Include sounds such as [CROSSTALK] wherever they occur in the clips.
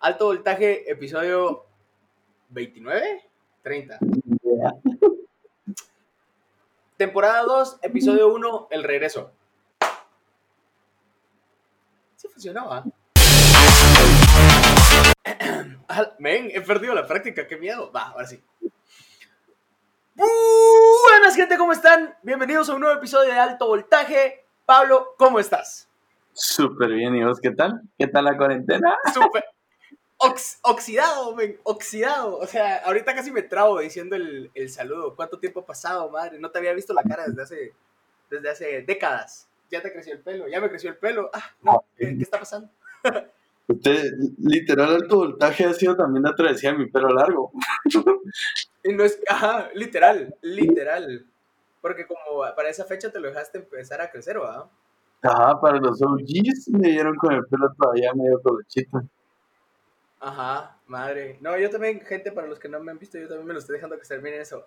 Alto voltaje, episodio 29, 30. Temporada 2, episodio 1, el regreso. Sí funcionaba. Men, he perdido la práctica, qué miedo. Va, ahora sí. Buenas gente, ¿cómo están? Bienvenidos a un nuevo episodio de Alto Voltaje. Pablo, ¿cómo estás? Súper bien, ¿y vos qué tal? ¿Qué tal la cuarentena? Súper. Oxidado, men, oxidado. O sea, ahorita casi me trabo diciendo el, el, saludo. ¿Cuánto tiempo ha pasado, madre? No te había visto la cara desde hace, desde hace décadas. Ya te creció el pelo, ya me creció el pelo. Ah, no, ¿qué, qué está pasando? Usted, literal, alto voltaje ha sido también la travesía de mi pelo largo. y no es, ajá, literal, literal. Porque como para esa fecha te lo dejaste empezar a crecer, ¿verdad? Ajá, para los OGs me dieron con el pelo todavía medio colochito. Ajá, madre. No, yo también, gente, para los que no me han visto, yo también me lo estoy dejando crecer. Miren eso.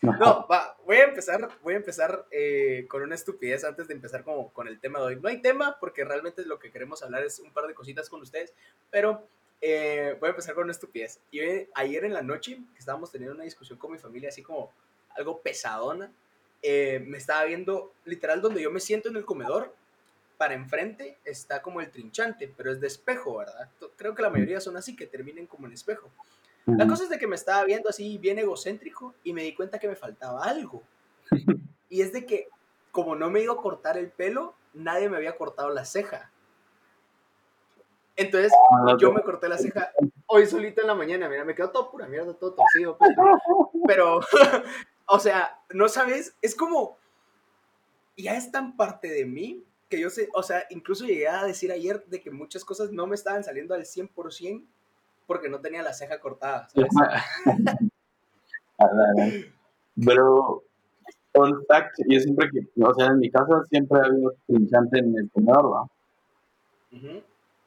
No, va, voy a empezar, voy a empezar eh, con una estupidez antes de empezar como con el tema de hoy. No hay tema porque realmente lo que queremos hablar es un par de cositas con ustedes, pero eh, voy a empezar con una estupidez. Y ayer en la noche, que estábamos teniendo una discusión con mi familia, así como algo pesadona, eh, me estaba viendo literal donde yo me siento en el comedor, para enfrente está como el trinchante, pero es de espejo, ¿verdad? Creo que la mayoría son así, que terminen como en espejo. La cosa es de que me estaba viendo así bien egocéntrico y me di cuenta que me faltaba algo. [LAUGHS] Y es de que como no me iba a cortar el pelo, nadie me había cortado la ceja. Entonces ah, yo me corté la ceja hoy solito en la mañana, mira, me quedó todo pura mierda, todo torcido. Pues. Pero, [LAUGHS] [LAUGHS] o sea, no sabes, es como, ya es tan parte de mí que yo sé, o sea, incluso llegué a decir ayer de que muchas cosas no me estaban saliendo al 100% porque no tenía la ceja cortada, ¿sabes? [LAUGHS] Pero, on fact, yo siempre que, o sea, en mi casa siempre ha habido trinchante en el comedor, ¿va?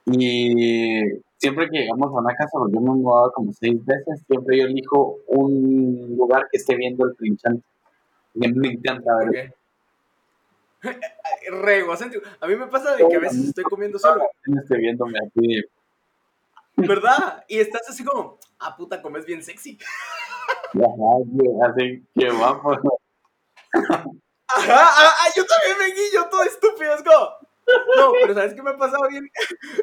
Y siempre que llegamos a una casa, porque yo me he mudado como seis veces, siempre yo elijo un lugar que esté viendo el trinchante. Me encanta ver. [LAUGHS] Re A mí me pasa de que a veces estoy comiendo solo. [LAUGHS] Estoy viéndome aquí. ¿Verdad? Y estás así como, ah, puta, comes bien sexy. [LAUGHS] Ajá, así, qué guapo. Ajá, ah, ah, yo también me guillo todo estúpido, es como... No, pero ¿sabes qué me ha pasado bien?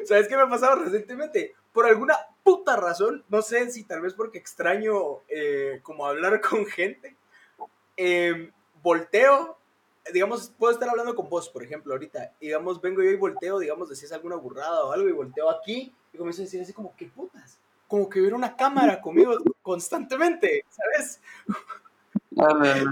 ¿Sabes qué me ha pasado recientemente? Por alguna puta razón, no sé si tal vez porque extraño eh, como hablar con gente, eh, volteo digamos, puedo estar hablando con vos, por ejemplo, ahorita, digamos, vengo yo y volteo, digamos, decís alguna burrada o algo y volteo aquí y comienzo a decir así como, ¿qué putas? Como que hubiera una cámara conmigo constantemente, ¿sabes?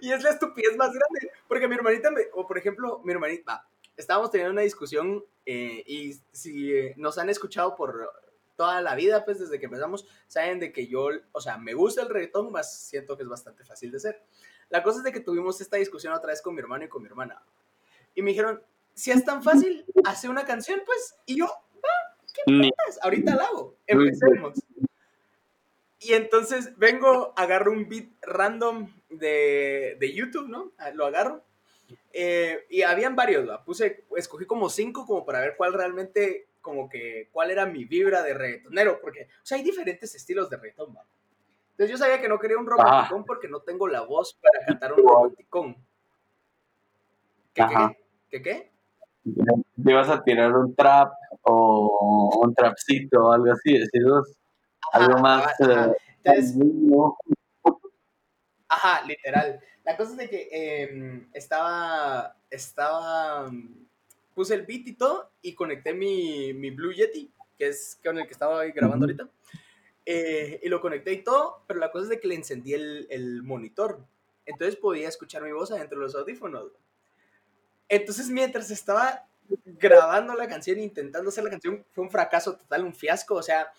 y es la estupidez más grande, porque mi hermanita, me, o por ejemplo, mi hermanita, estábamos teniendo una discusión eh, y si eh, nos han escuchado por toda la vida, pues desde que empezamos, saben de que yo, o sea, me gusta el reggaetón, más siento que es bastante fácil de hacer. La cosa es de que tuvimos esta discusión otra vez con mi hermano y con mi hermana. Y me dijeron, si es tan fácil, hace una canción, pues. Y yo, va, ¿qué pasa? Ahorita la hago. Empecemos. Y entonces vengo, agarro un beat random de, de YouTube, ¿no? Ah, lo agarro. Eh, y habían varios, ¿va? Puse, escogí como cinco como para ver cuál realmente, como que, cuál era mi vibra de reggaetonero, porque, o sea, hay diferentes estilos de reggaeton, ¿va? Entonces yo sabía que no quería un romanticón porque no tengo la voz para cantar un romanticón. ¿Qué, qué, qué, qué? Te vas a tirar un trap o un trapcito o algo así, decir algo más... Ajá. Eh, ajá, literal. La cosa es de que em, estaba, estaba, puse el beat y todo y conecté mi, mi Blue Yeti, que es con el que estaba grabando ahorita. Eh, y lo conecté y todo, pero la cosa es de que le encendí el, monitor. Entonces podía escuchar mi voz adentro de los audífonos. Entonces mientras estaba grabando la canción, intentando hacer la canción, fue un fracaso total, un fiasco. O sea,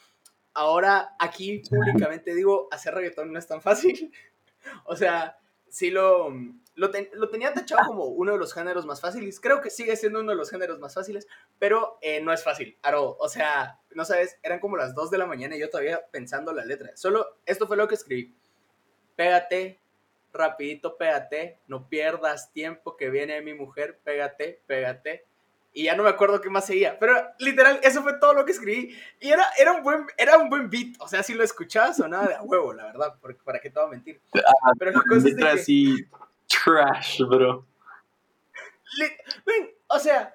ahora aquí públicamente digo, hacer reggaetón no es tan fácil. [LAUGHS] o sea, sí lo, lo, tenía tachado como uno de los géneros más fáciles. Creo que sigue siendo uno de los géneros más fáciles, pero eh, no es fácil. Aro, o sea, no sabes, eran como las 2 de la mañana y yo todavía pensando la letra. Solo esto fue lo que escribí. Pégate, rapidito, pégate, no pierdas tiempo que viene mi mujer, pégate, pégate. y ya no me acuerdo qué más seguía, pero literal, eso fue todo lo que escribí, y era, era, un, buen, era un buen beat, o sea, si lo escuchabas sonaba de a huevo, la verdad, porque para qué te voy a mentir. Ah, Pero la cosa es de que- trash, bro. Ven, o sea,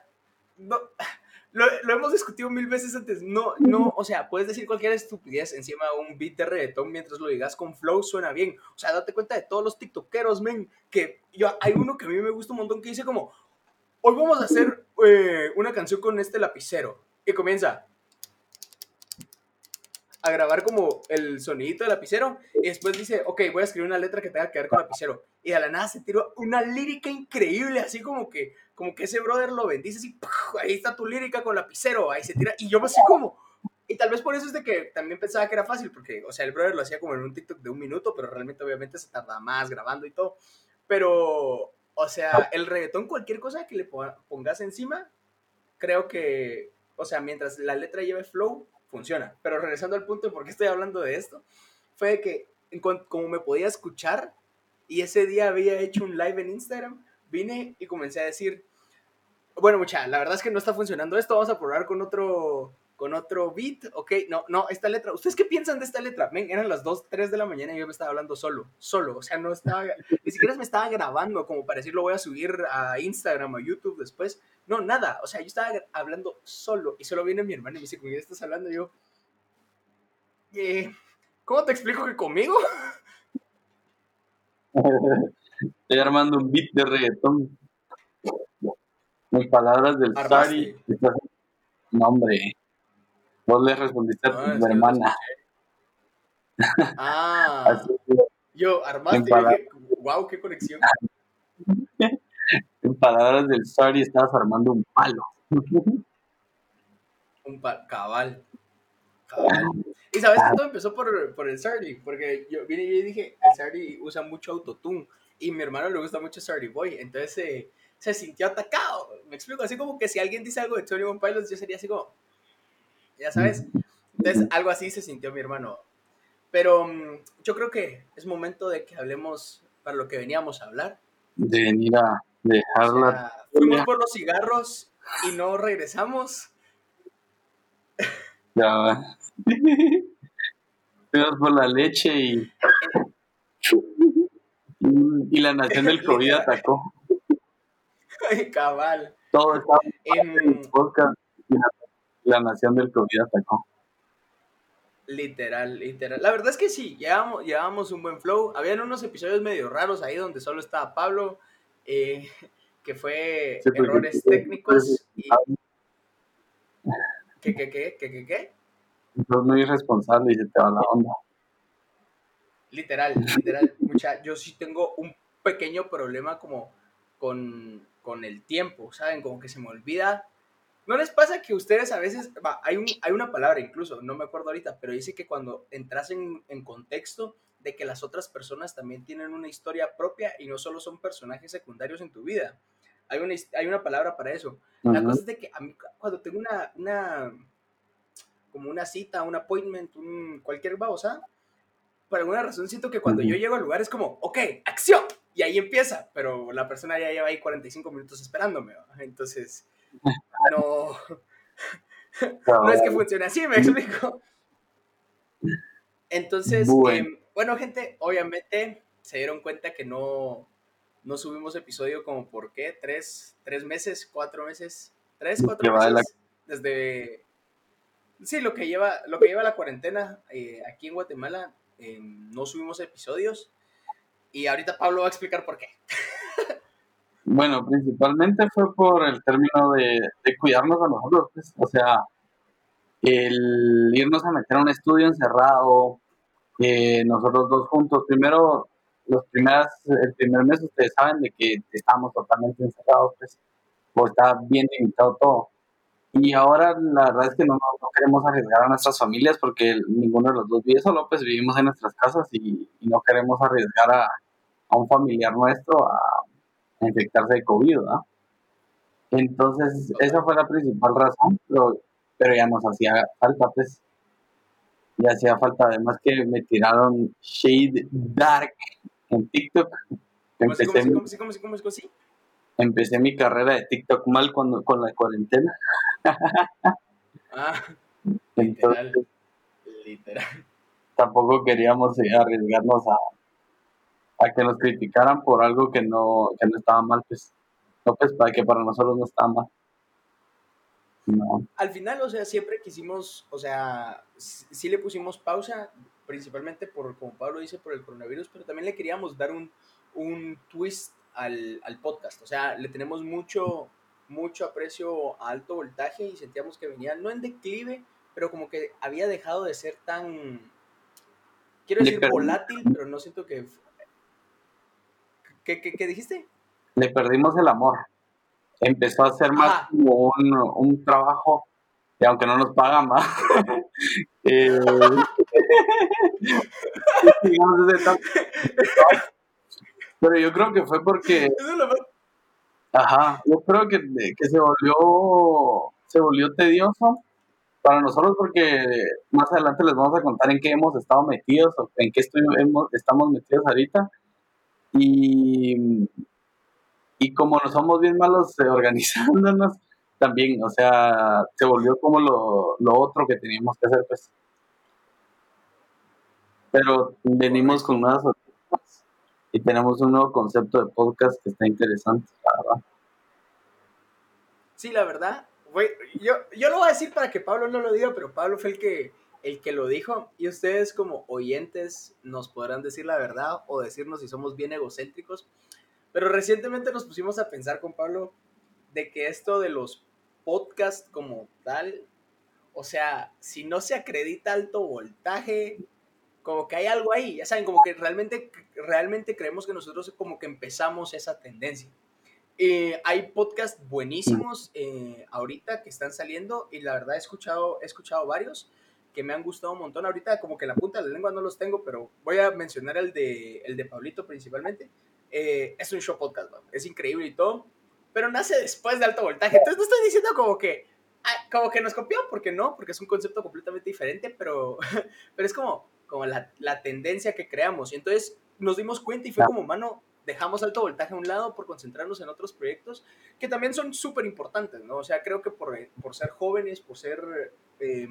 lo, lo hemos discutido mil veces antes. No, no, o sea, puedes decir cualquier estupidez encima de un beat de reggaetón mientras lo digas con flow, suena bien. O sea, date cuenta de todos los tiktokeros, men, que yo, hay uno que a mí me gusta un montón que dice como, hoy vamos a hacer eh, una canción con este lapicero. Y comienza a grabar como el sonidito del lapicero y después dice, ok, voy a escribir una letra que tenga que ver con lapicero. Y de la nada se tiró una lírica increíble, así como que, como que ese brother lo bendice así, ahí está tu lírica con lapicero, ahí se tira. Y yo así como, y tal vez por eso es de que también pensaba que era fácil, porque, o sea, el brother lo hacía como en un TikTok de un minuto, pero realmente obviamente se tarda más grabando y todo. Pero, o sea, el reggaetón, cualquier cosa que le po- pongas encima, creo que, o sea, mientras la letra lleve flow, funciona. Pero regresando al punto de por qué estoy hablando de esto, fue que como me podía escuchar y ese día había hecho un live en Instagram, vine y comencé a decir, bueno, mucha, la verdad es que no está funcionando esto, vamos a probar con otro con otro beat, ok, no, no, esta letra, ¿ustedes qué piensan de esta letra? Ven, eran las 2, 3 de la mañana y yo me estaba hablando solo, solo, o sea, no estaba, ni siquiera me estaba grabando como para decir lo voy a subir a Instagram o YouTube después, no, nada, o sea, yo estaba hablando solo y solo viene mi hermano y me dice, ¿con quién estás hablando? Y yo, eh, ¿cómo te explico que conmigo? [LAUGHS] Estoy armando un beat de reggaetón. En palabras del. Sari, estás- no hombre, vos le respondiste a No, tu no te hermana. [LAUGHS] Ah, yo armaste palabras- dije, wow, qué conexión. [LAUGHS] en palabras del Sari, estabas armando un palo. [LAUGHS] Un pa- cabal. Cabal. Y sabes que todo empezó por, por el Sardi, porque yo vine y dije, el Sardi usa mucho autotune y mi hermano le gusta mucho Sardi Boy, entonces se, se sintió atacado. Me explico, así como que si alguien dice algo de Tony One Pilots, yo sería así como, ya sabes. Entonces, algo así se sintió mi hermano. Pero mm, yo creo que es momento de que hablemos para lo que veníamos a hablar. De venir a O dejarla. sea, fuimos por los cigarros y no regresamos. Ya. [LAUGHS] Fuimos por la leche y. Y la nación del COVID [LAUGHS] atacó. Ay, cabal. Todo estaba En, podcast la, nación del COVID atacó. Literal, literal. La verdad es que sí, llevábamos, llevábamos un buen flow. Habían unos episodios medio raros ahí donde solo estaba Pablo, eh, [LAUGHS] que fue Sí, porque- errores técnicos. Y, ¿Qué, qué, qué, qué, qué, qué? Sos muy irresponsable y se te va la onda. Literal, literal. [LAUGHS] Mucha, yo sí tengo un pequeño problema como con, con el tiempo, ¿saben? Como que se me olvida. ¿No les pasa que ustedes a veces, va, hay, un, hay una palabra incluso, no me acuerdo ahorita, pero dice que cuando entras en, en contexto de que las otras personas también tienen una historia propia y no solo son personajes secundarios en tu vida. Hay una, hay una palabra para eso. La cosa es de que a mí cu- cuando tengo una, una como una cita, un appointment, un, cualquier babosa, por alguna razón siento que cuando yo llego al lugar es como, ok, acción, y ahí empieza, pero la persona ya lleva ahí 45 minutos esperándome, ¿va? entonces, no, [LAUGHS] no es que funcione así, me explico. Entonces, Bueno. em, bueno, gente, obviamente se dieron cuenta que no, no subimos episodio como por qué, tres, tres meses, cuatro meses, tres, cuatro la- meses, desde, sí, lo que lleva, lo que lleva la cuarentena eh, aquí en Guatemala, em, no subimos episodios y ahorita Pablo va a explicar por qué. [LAUGHS] Bueno, principalmente fue por el término de, cuidarnos a nosotros, pues, o sea, el irnos a meter a un estudio encerrado, eh, nosotros dos juntos, primero, los primeras, el primer mes ustedes saben de que estábamos totalmente encerrados, pues, o está bien limitado todo. Y ahora la verdad es que no, queremos arriesgar a nuestras familias porque ninguno de los dos vive solo, pues vivimos en nuestras casas y, no queremos arriesgar a, a un familiar nuestro a infectarse de COVID. Entonces, esa fue la principal razón, pero, pero ya nos hacía falta, pues. Ya hacía falta, además que me tiraron Shade Dark en TikTok. ¿Cómo así, cómo Empecé, cómo cómo cómo empecé mi carrera de TikTok mal cuando, con la cuarentena. [LAUGHS] ah, literal, literal. Tampoco queríamos arriesgarnos a, a que nos criticaran por algo que no, que no estaba mal, pues, no, pues, para que para nosotros no estaba mal. No. Al final, o sea, siempre quisimos, o sea, sí le pusimos pausa, principalmente por, como Pablo dice, por el coronavirus, pero también le queríamos dar un, un twist al, al, podcast. O sea, le tenemos mucho, mucho aprecio a alto voltaje y sentíamos que venía, no en declive, pero como que había dejado de ser tan, quiero decir, volátil, pero no siento que... ¿Qué, qué, qué dijiste? Le perdimos el amor empezó a ser más como un, un, trabajo, y aunque no nos pagan más. [LAUGHS] eh, [LAUGHS] pero yo creo que fue porque... Ajá, yo creo que, que se volvió se volvió tedioso para nosotros porque más adelante les vamos a contar en qué hemos estado metidos o en qué estoy, hemos, estamos metidos ahorita. Y y como no somos bien malos eh, [LAUGHS] organizándonos, también, o sea, se volvió como lo, lo otro que teníamos que hacer, pues. Pero venimos con nuevas sorpresas y tenemos un nuevo concepto de podcast que está interesante, la verdad. Sí, la verdad. yo, yo lo voy a decir para que Pablo no lo diga, pero Pablo fue el que, el que lo dijo y ustedes como oyentes nos podrán decir la verdad o decirnos si somos bien egocéntricos. Pero recientemente nos pusimos a pensar con Pablo de que esto de los podcasts como tal, o sea, si no se acredita alto voltaje, como que hay algo ahí, ya saben, como que realmente, realmente creemos que nosotros como que empezamos esa tendencia. Hay podcasts buenísimos eh, ahorita que están saliendo y la verdad he escuchado, he escuchado varios que me han gustado un montón. Ahorita como que la punta de la lengua no los tengo, pero voy a mencionar el de, el de Pablito principalmente, eh, es un show podcast, es increíble y todo, pero nace después de alto voltaje. Entonces no estoy diciendo como que, como que nos copió, porque no, porque es un concepto completamente diferente, pero, [LAUGHS] pero es como, como la, la tendencia que creamos. Y entonces nos dimos cuenta y fue como, mano, dejamos alto voltaje a un lado por concentrarnos en otros proyectos que también son súper importantes, ¿no? O sea, creo que por, por ser jóvenes, por ser eh,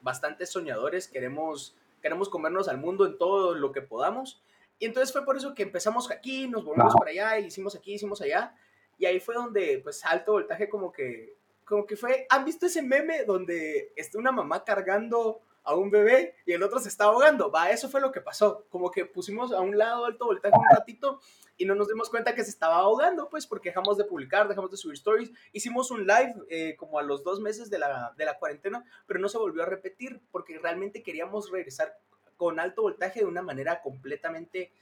bastante soñadores, queremos, queremos comernos al mundo en todo lo que podamos y entonces fue por eso que empezamos aquí, nos volvimos para allá, hicimos aquí, hicimos allá. Y ahí fue donde, pues, alto voltaje como que, como que fue, ¿han visto ese meme donde está una mamá cargando a un bebé y el otro se está ahogando? Va, eso fue lo que pasó. Como que pusimos a un lado alto voltaje un ratito y no nos dimos cuenta que se estaba ahogando, pues, porque dejamos de publicar, dejamos de subir stories. Hicimos un live eh, como a los dos meses de la, de la cuarentena, pero no se volvió a repetir porque realmente queríamos regresar con alto voltaje de una manera completamente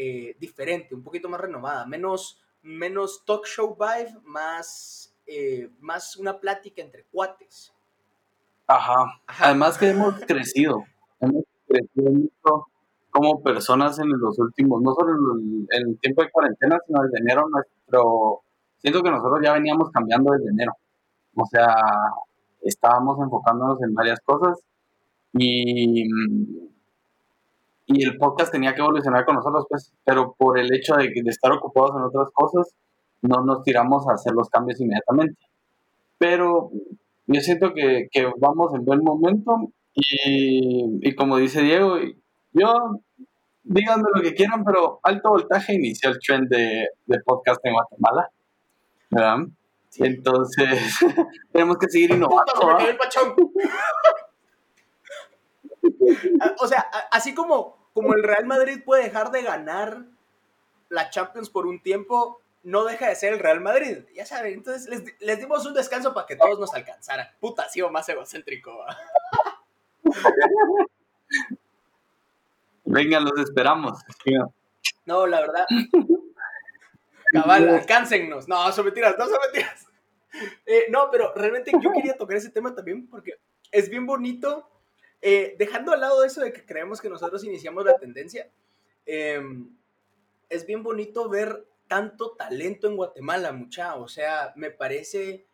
eh, diferente, un poquito más renovada, menos, menos talk show vibe, más, eh, más una plática entre cuates. Ajá. Además que hemos [LAUGHS] crecido, hemos crecido mucho como personas en los últimos, no solo en el, tiempo de cuarentena, sino desde enero, nuestro, siento que nosotros ya veníamos cambiando desde enero. O sea, estábamos enfocándonos en varias cosas y y el podcast tenía que evolucionar con nosotros, pues, pero por el hecho de, de, estar ocupados en otras cosas, no nos tiramos a hacer los cambios inmediatamente. Pero yo siento que, que vamos en buen momento y, y, como dice Diego, yo, díganme lo que quieran, pero Alto Voltaje inició el trend de, de podcast en Guatemala, ¿verdad? Entonces, [LAUGHS] tenemos que seguir innovando. [LAUGHS] o sea, así como como el Real Madrid puede dejar de ganar la Champions por un tiempo, no deja de ser el Real Madrid. Ya saben, entonces les, dimos un descanso para que todos nos alcanzaran. Puta, ha sido más egocéntrico. Venga, los esperamos. No, la verdad. Cabal, [LAUGHS] alcáncennos. No, son mentiras, no son mentiras. Eh, no, pero realmente yo quería tocar ese tema también porque es bien bonito eh, dejando al lado eso de que creemos que nosotros iniciamos la tendencia, em, es bien bonito ver tanto talento en Guatemala, mucha. O sea, me parece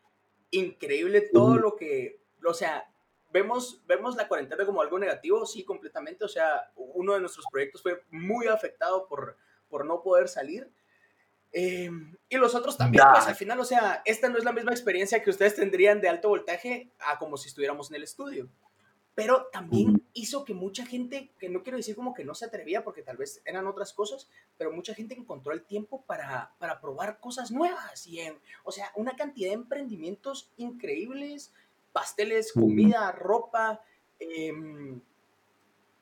increíble todo lo que, o sea, vemos, vemos la cuarentena como algo negativo, sí, completamente. O sea, uno de nuestros proyectos fue muy afectado por, por no poder salir. Em, y los otros también, pues al final, o sea, esta no es la misma experiencia que ustedes tendrían de alto voltaje a como si estuviéramos en el estudio. Pero también hizo que mucha gente, que no quiero decir como que no se atrevía, porque tal vez eran otras cosas, pero mucha gente encontró el tiempo para, para probar cosas nuevas. Y o sea, una cantidad de emprendimientos increíbles, pasteles, comida, ropa. Em,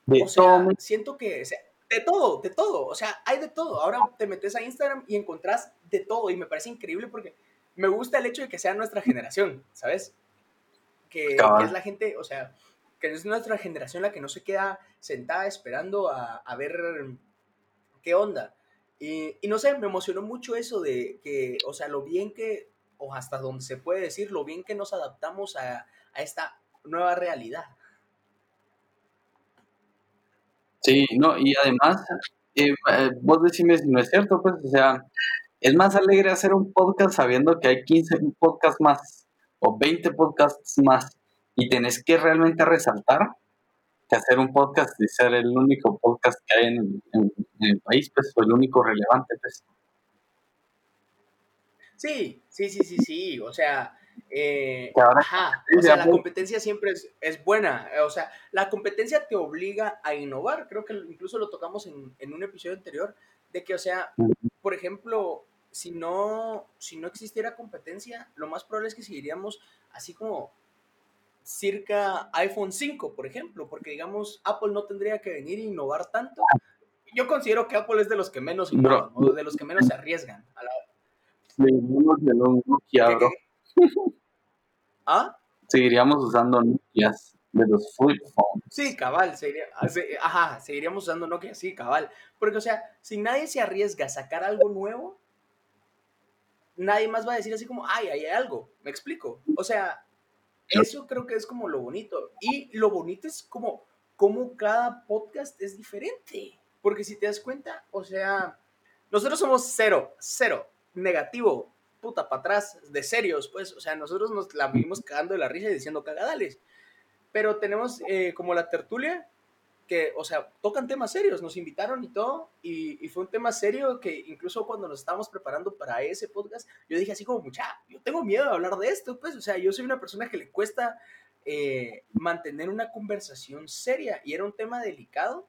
o sea, siento que de todo, de todo, o sea, hay de todo. Ahora te metes a Instagram y encontrás de todo y me parece increíble porque me gusta el hecho de que sea nuestra generación, ¿sabes? Que, es la gente, o sea, que es nuestra generación la que no se queda sentada esperando a, ver qué onda. Y, no sé, me emocionó mucho eso de que, o sea, lo bien que, o hasta donde se puede decir, lo bien que nos adaptamos a, a esta nueva realidad. Sí, no, y además, eh, eh, vos decime si no es cierto, pues, o sea, es más alegre hacer un podcast sabiendo que hay 15 podcasts más o 20 podcasts más y tenés que realmente resaltar que hacer un podcast y ser el único podcast que hay en, el país, pues, o el único relevante, pues. Sí, sí, sí, sí, sí, o sea, eh, ajá, o sea, la competencia siempre es, buena. O sea, la competencia te obliga a innovar. Creo que incluso lo tocamos en, un episodio anterior, de que, o sea, por ejemplo, si no, si no existiera competencia, lo más probable es que seguiríamos así como cerca iPhone 5, por ejemplo, porque digamos, Apple no tendría que venir a innovar tanto. Yo considero que Apple es de los que menos innovan, o de los que menos se arriesgan. A la... de los ¿Ah? Seguiríamos usando Nokia de los flip phones. Sí, cabal, seguiría, ah, ajá, seguiríamos usando Nokia, sí, cabal. Porque, o sea, si nadie se arriesga a sacar algo nuevo, nadie más va a decir así como, ay, hay algo, me explico. O sea, eso creo que es como lo bonito. Y lo bonito es como, como cada podcast es diferente. Porque si te das cuenta, o sea, nosotros somos cero, cero, negativo, puta, para atrás, de serios, pues, o sea, nosotros nos la vivimos cagando de la risa y diciendo cagadales. Pero tenemos eh, como la tertulia, que, o sea, tocan temas serios, nos invitaron y todo, y, fue un tema serio que incluso cuando nos estábamos preparando para ese podcast, yo dije así como, mucha, yo tengo miedo de hablar de esto, pues, o sea, yo soy una persona que le cuesta eh, mantener una conversación seria, y era un tema delicado,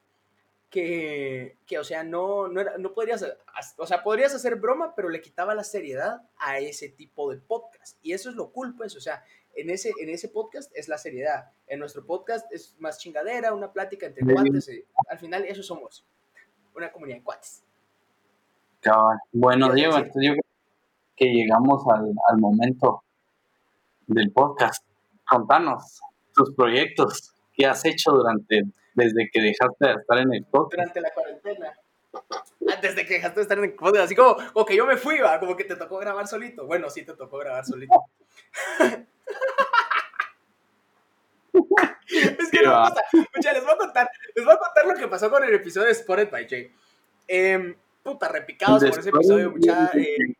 que, que, o sea, no, no, era, no podrías, o sea, podrías hacer broma, pero le quitaba la seriedad a ese tipo de podcast. Y eso es lo cool, pues, o sea, en ese, en ese podcast es la seriedad. En nuestro podcast es más chingadera, una plática entre cuates. Eh, al final, eso somos, una comunidad de cuates. Bueno, Diego, yo creo que llegamos al, al momento del podcast. Contanos tus proyectos, qué has hecho durante desde que dejaste de estar en el podcast. Durante la cuarentena. Ah, desde que dejaste de estar en el podcast, así como, como que yo me fui, va, como que te tocó grabar solito. Bueno, sí te tocó grabar solito. [LAUGHS] Mucha, [LAUGHS] les voy a contar, les voy a contar lo que pasó con el episodio de Spotted by Jay. Eh, puta, repicados por ese episodio, mucha. Eh.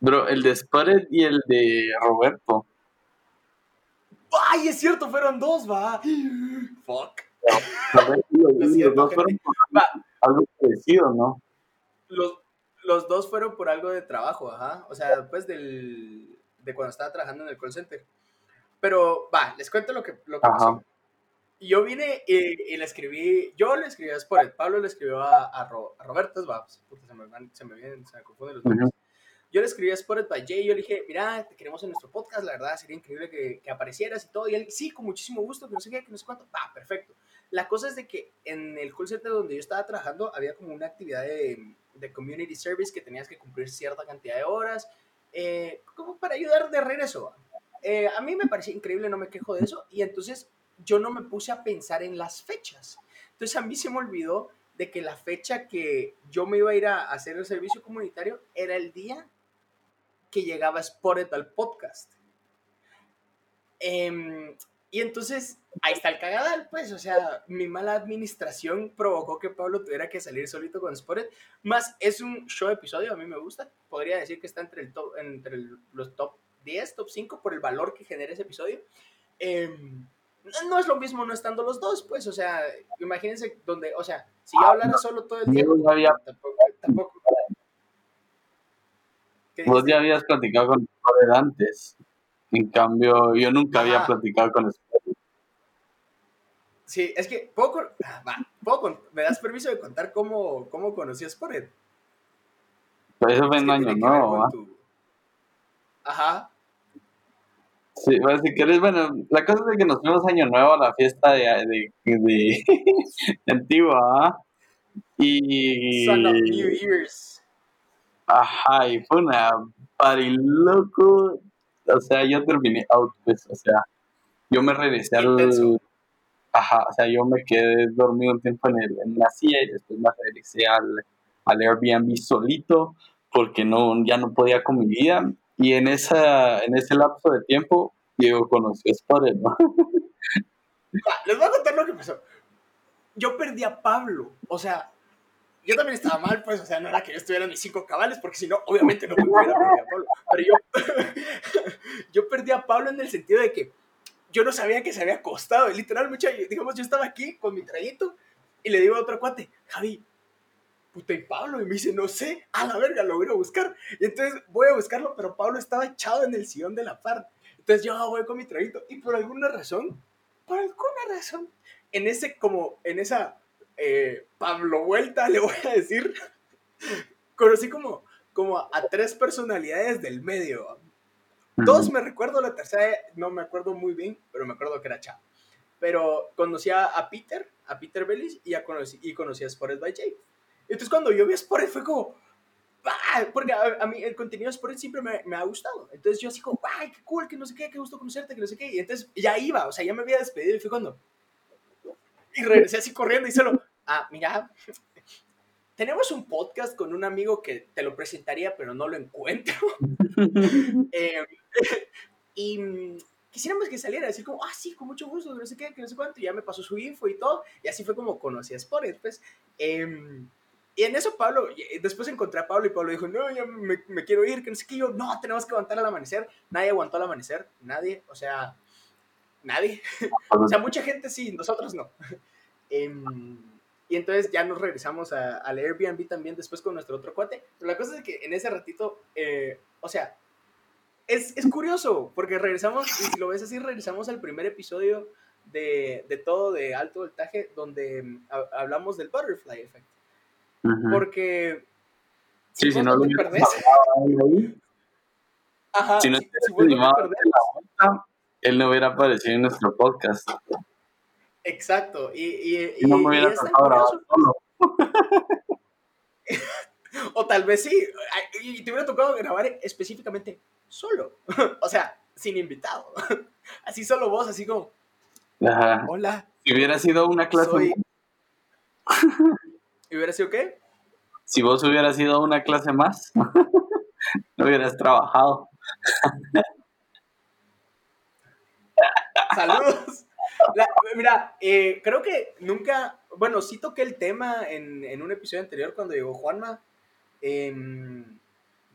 Bro, el de Spotted y el de Roberto. ¡Ay, es cierto! Fueron dos, va. Fuck. [LAUGHS] los dos fueron por algo parecido, ¿no? Los, los dos fueron por algo de trabajo, ajá. O sea, después del, de cuando estaba trabajando en el call center. Pero, va, les cuento lo que, lo que pasó. Yo vine y, le escribí, yo le escribí a Sporet, Pablo le escribió a, a, Roberto, va, porque se me, se me vienen, se me confunden los nombres. Yo le escribí a Spotted by Jay, yo le dije, mira, te queremos en nuestro podcast, la verdad sería increíble que, que aparecieras y todo. Y él, sí, con muchísimo gusto, que no sé qué, que no sé cuánto. Va, perfecto. La cosa es de que en el call center donde yo estaba trabajando había como una actividad de, de community service que tenías que cumplir cierta cantidad de horas, eh, como para ayudar de regreso. Eh, a mí me parecía increíble, no me quejo de eso, y entonces yo no me puse a pensar en las fechas. Entonces a mí se me olvidó de que la fecha que yo me iba a ir a hacer el servicio comunitario era el día que llegaba Spotted al podcast. Em, y entonces, ahí está el cagadal, pues, o sea, mi mala administración provocó que Pablo tuviera que salir solito con Spotted, más es un show episodio, a mí me gusta, podría decir que está entre, el top, entre los top 10, top 5 por el valor que genera ese episodio. Em, no es lo mismo no estando los dos, pues, o sea, imagínense donde, o sea, si yo hablara solo todo el tiempo, tampoco, tampoco Vos ya habías platicado con Spotted antes. En cambio, yo nunca había platicado con Spotted. Sí, es que, ¿puedo, ah, va, ¿me das permiso de contar cómo, cómo conocí a? Pues eso fue en año nuevo, Ajá. Sí, bueno, si quieres, bueno, la cosa es que nos fuimos año nuevo a la fiesta de, de, de, [LAUGHS] Antigua, ¿ah? Y... Son of New Year's. Ajá, y fue una party loco. O sea, yo terminé out, pues, o sea, yo me regresé al... Ajá, o sea, yo me quedé dormido un tiempo en, el, en la silla y después me regresé al, al Airbnb solito porque no, ya no podía con mi vida. Y en, esa, en ese lapso de tiempo, Diego conoció a Spotted, ¿no? Les voy a contar lo que pasó. Yo perdí a Pablo, o sea, yo también estaba mal, pues, o sea, no era que yo estuviera en mis cinco cabales, porque si no, obviamente no me hubiera perdido a Pablo. Pero yo, [LAUGHS] yo perdí a Pablo en el sentido de que yo no sabía que se había acostado. Literal, mucha, digamos, yo estaba aquí con mi trayito y le digo a otro cuate, Javi, puta, ¿y Pablo? Y me dice, no sé, a la verga, lo voy a buscar. Y entonces voy a buscarlo, pero Pablo estaba echado en el sillón de la par. Entonces yo voy con mi trayito y por alguna razón, por alguna razón, en ese, como, en esa eh, Pablo Vuelta, [LAUGHS] le voy a decir, conocí como, como a, tres personalidades del medio. Dos me recuerdo, la tercera no me acuerdo muy bien, pero me acuerdo que era Chao. Pero conocí a, Peter, a Peter Bellis y, a conocí, y conocí a Spotted by Jay. Entonces cuando yo vi a Spotted fue como, ¡Ah! porque a, mí el contenido de Spotted siempre me, me, ha gustado. Entonces yo así como, ¡ay, qué cool, que no sé qué, qué gusto conocerte, que no sé qué! Y entonces ya iba, o sea, ya me había despedido y fue cuando, y regresé así corriendo y solo, ah, mira, tenemos un podcast con un amigo que te lo presentaría, pero no lo encuentro. [LAUGHS] Em, [LAUGHS] y quisiéramos que saliera, decir como, ah, sí, con mucho gusto, no sé qué, que no sé cuánto, y ya me pasó su info y todo, y así fue como conocí a Spotted, pues. Em, y en eso Pablo, después encontré a Pablo y Pablo dijo, no, ya me, quiero ir, que no sé qué, yo, no, tenemos que aguantar al amanecer. Nadie aguantó al amanecer, nadie, o sea, nadie. [LAUGHS] o sea, mucha gente sí, nosotros no. [LAUGHS] Em, y entonces ya nos regresamos al Airbnb también después con nuestro otro cuate. Pero la cosa es que en ese ratito, eh, o sea, es, es, curioso, porque regresamos, y si lo ves así, regresamos al primer episodio de, de todo de alto voltaje, donde em, hablamos del Butterfly Effect. Porque... Sí, si, no lo perdés... Ajá, si no si, si él no hubiera aparecido en nuestro podcast. Exacto. Y, y, y no me hubiera tocado solo. [LAUGHS] o tal vez sí. Y te hubiera tocado grabar específicamente solo. [LAUGHS] o sea, sin invitado. [LAUGHS] así solo vos, así como. Ajá. Hola. Si hubiera sido una clase. Soy... ¿Y hubiera sido qué? Si vos hubieras sido una clase más, [LAUGHS] no hubieras trabajado. Saludos. mira, eh, creo que nunca, bueno, sí toqué el tema en, en un episodio anterior cuando llegó Juanma. Em,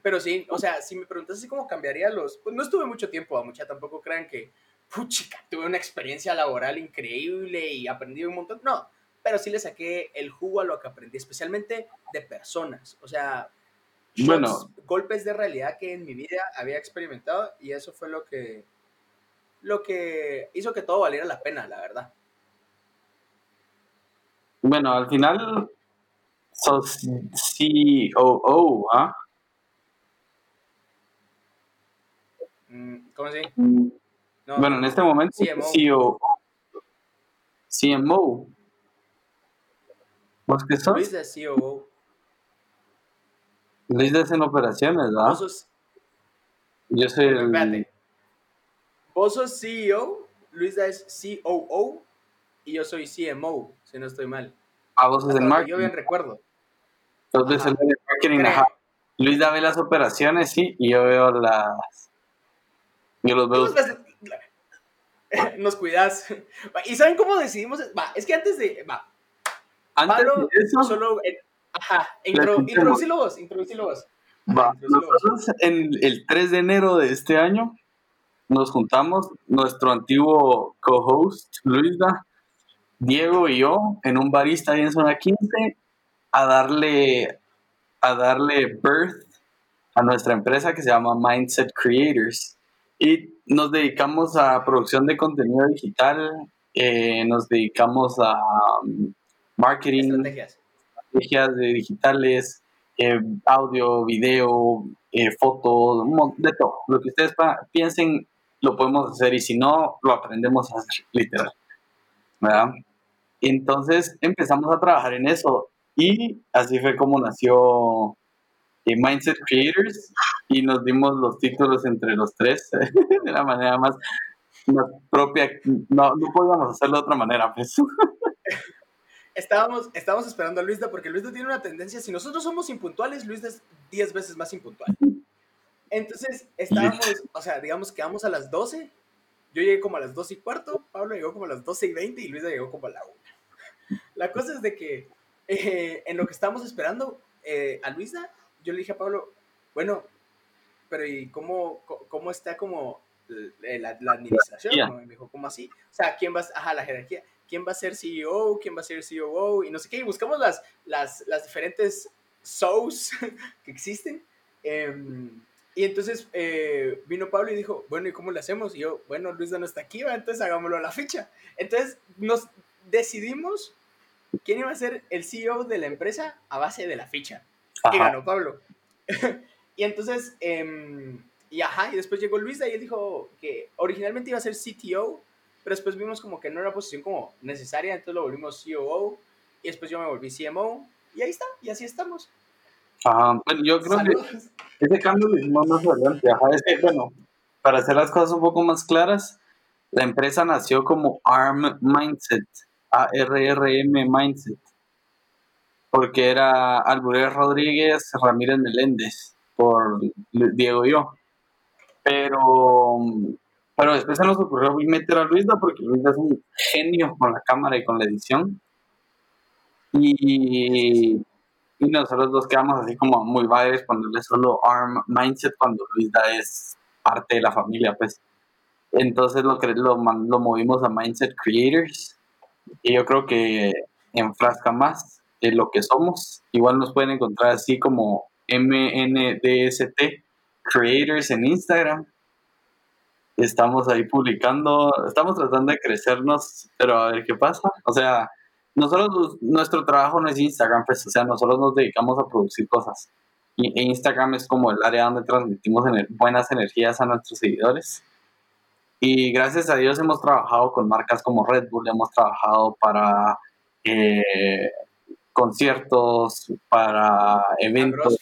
pero sí, o sea, si me preguntas así cómo cambiaría los... Pues no estuve mucho tiempo, a mucha tampoco crean que, puchica, tuve una experiencia laboral increíble y aprendí un montón. No, pero sí le saqué el jugo a lo que aprendí, especialmente de personas. O sea, bueno. golpes de realidad que en mi vida había experimentado y eso fue lo que lo que hizo que todo valiera la pena, la verdad. Bueno, al final sos COO, ¿ah? Mm, ¿Cómo así? Mm, bueno, en este momento CMO. CMO. ¿Vos qué sos? Luis de COO. Luis de en operaciones, ¿verdad? Yo soy el... Vos sos CEO, Luisa es COO y yo soy CMO, si no estoy mal. Ah, vos sos el marketing. Yo bien recuerdo. Entonces el marketing, ajá. Luis ve las operaciones, sí, y yo veo las... Yo los veo... [LAUGHS] Nos cuidas. [LAUGHS] ¿Y saben cómo decidimos? Va, es que antes de... Va. Antes de eso... Solo... ajá, intro, introducilo vos, introducilo vos. Va, nosotros en el 3 de enero de este año nos juntamos, nuestro antiguo co-host, Luisa, Diego y yo, en un barista ahí en zona 15, a darle, a darle birth a nuestra empresa que se llama Mindset Creators. Y nos dedicamos a producción de contenido digital, eh, nos dedicamos a um, marketing, Estrategias. estrategias de digitales, eh, audio, video, eh, fotos, de todo. Lo que ustedes piensen lo podemos hacer y si no, lo aprendemos a hacer, literal. ¿Verdad? Entonces empezamos a trabajar en eso y así fue como nació eh, Mindset Creators y nos dimos los títulos entre los tres [LAUGHS] de la manera más, más propia. No, no podíamos hacerlo de otra manera, pues. [LAUGHS] Estábamos, estábamos esperando a Luisda porque Luisda tiene una tendencia, si nosotros somos impuntuales, Luisda es 10 veces más impuntual. Entonces, estábamos, o sea, digamos, quedamos a las 12, yo llegué como a las 12 y cuarto, Pablo llegó como a las 12 y 20 y Luisda llegó como a la 1. La cosa es de que eh, en lo que estábamos esperando eh, a Luisda, yo le dije a Pablo, bueno, pero ¿y cómo, cómo está como la, la administración? Jerarquía. ¿no? Y me dijo, ¿cómo así? O sea, ¿quién va a, ajá, la jerarquía? ¿Quién va a ser CEO? ¿Quién va a ser COO? Y no sé qué. Y buscamos las, las, las diferentes SOs [LAUGHS] que existen. Em, y entonces eh, vino Pablo y dijo, bueno, ¿y cómo le hacemos? Y yo, bueno, Luisa no está aquí, ¿va? entonces hagámoslo a la ficha. Entonces nos decidimos quién iba a ser el CEO de la empresa a base de la ficha. Y Ajá. ganó Pablo. [LAUGHS] y entonces, em, y ajá, y después llegó Luisa y él dijo que originalmente iba a ser CTO, pero después vimos como que no era una posición como necesaria, entonces lo volvimos COO, y después yo me volví CMO, y ahí está, y así estamos. Ajá. Bueno, yo creo que ese cambio lo hicimos más adelante. Ajá, es que, bueno, para hacer las cosas un poco más claras, la empresa nació como ARM Mindset, A-R-R-M Mindset, porque era Alburés Rodríguez Ramírez Meléndez, por Diego y yo. Pero, pero después se nos ocurrió meter a Luisda, porque Luisda es un genio con la cámara y con la edición. Y, y nosotros dos quedamos así como muy padres ponerle solo ARM Mindset cuando Luisda es parte de la familia, pues. Entonces lo, lo, lo movimos a Mindset Creators y yo creo que enfrasca más en lo que somos. Igual nos pueden encontrar así como MNDST Creators en Instagram. Estamos ahí publicando, estamos tratando de crecernos, pero a ver qué pasa. O sea, nosotros, nuestro trabajo no es Instagram, pues, o sea, nosotros nos dedicamos a producir cosas. Y e Instagram es como el área donde transmitimos buenas energías a nuestros seguidores. Y gracias a Dios hemos trabajado con marcas como Red Bull, hemos trabajado para eh, conciertos, para eventos.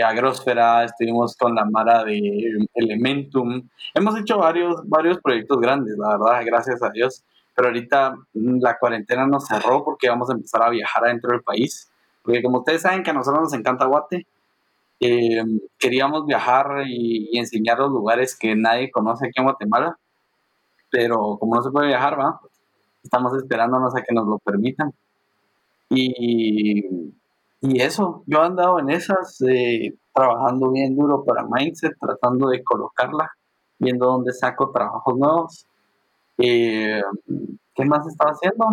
De Agrosfera, estuvimos con la Mara de Elementum. Hemos hecho varios, varios proyectos grandes, la verdad, gracias a Dios. Pero ahorita mm, la cuarentena nos cerró porque vamos a empezar a viajar adentro del país. Porque como ustedes saben que a nosotros nos encanta Guate, eh, queríamos viajar y, y enseñar los lugares que nadie conoce aquí en Guatemala. Pero como no se puede viajar, va, estamos esperándonos a que nos lo permitan. Y, y eso, yo he andado en esas, eh, trabajando bien duro para Mindset, tratando de colocarla, viendo dónde saco trabajos nuevos. Eh, ¿Qué más estaba haciendo?